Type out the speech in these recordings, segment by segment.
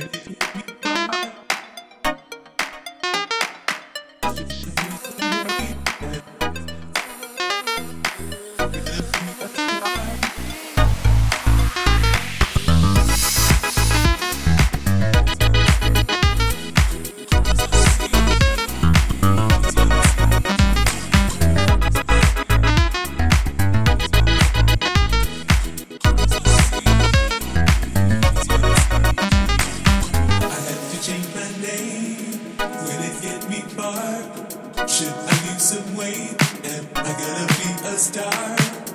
Yeah. Will it get me far? Should I lose some weight? Am I gonna be a star?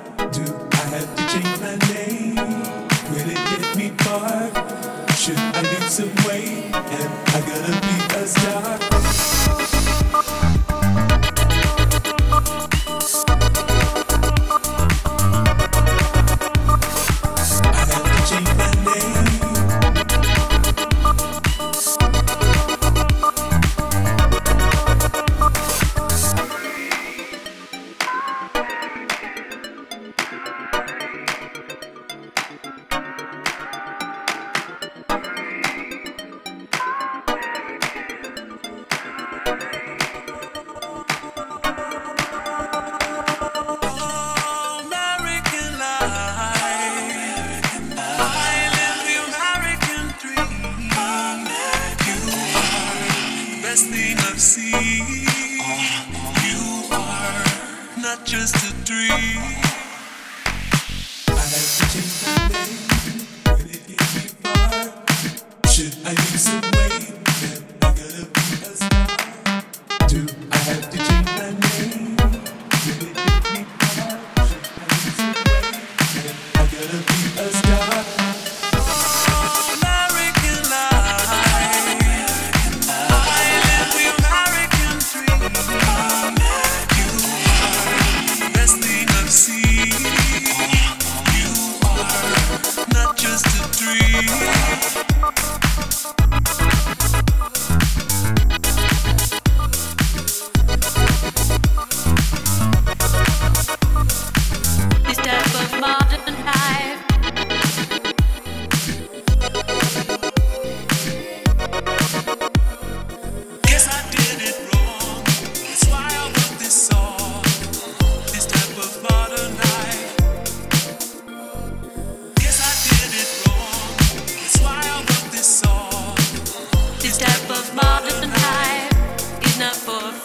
best thing I've seen. You are not just a dream. I like to change my name, it gets me far. Should I lose some weight? Then I gotta be a star. Do I have to change? なるほど。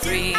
three.